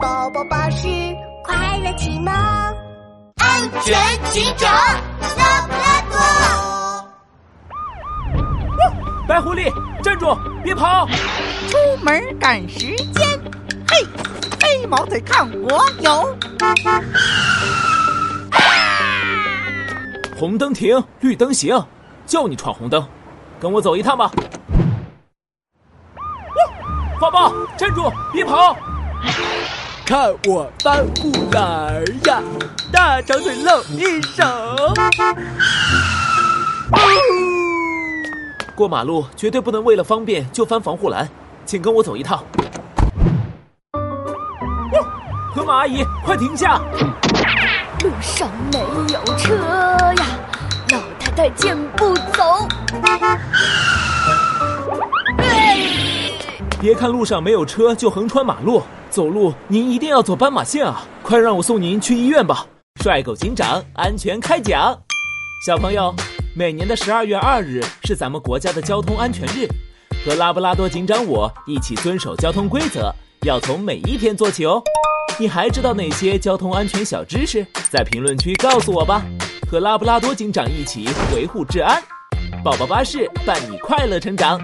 宝宝巴士快乐启蒙，安全警长拉布拉多。白狐狸，站住，别跑！出门赶时间，嘿，黑毛腿看我有！红灯停，绿灯行，叫你闯红灯，跟我走一趟吧。花豹，站住，别跑！看我翻护栏呀，大长腿露一手。过马路绝对不能为了方便就翻防护栏，请跟我走一趟。河马阿姨，快停下！路上没有车呀，老太太健步别看路上没有车就横穿马路，走路您一定要走斑马线啊！快让我送您去医院吧！帅狗警长安全开讲。小朋友，每年的十二月二日是咱们国家的交通安全日，和拉布拉多警长我一起遵守交通规则，要从每一天做起哦。你还知道哪些交通安全小知识？在评论区告诉我吧！和拉布拉多警长一起维护治安，宝宝巴士伴你快乐成长。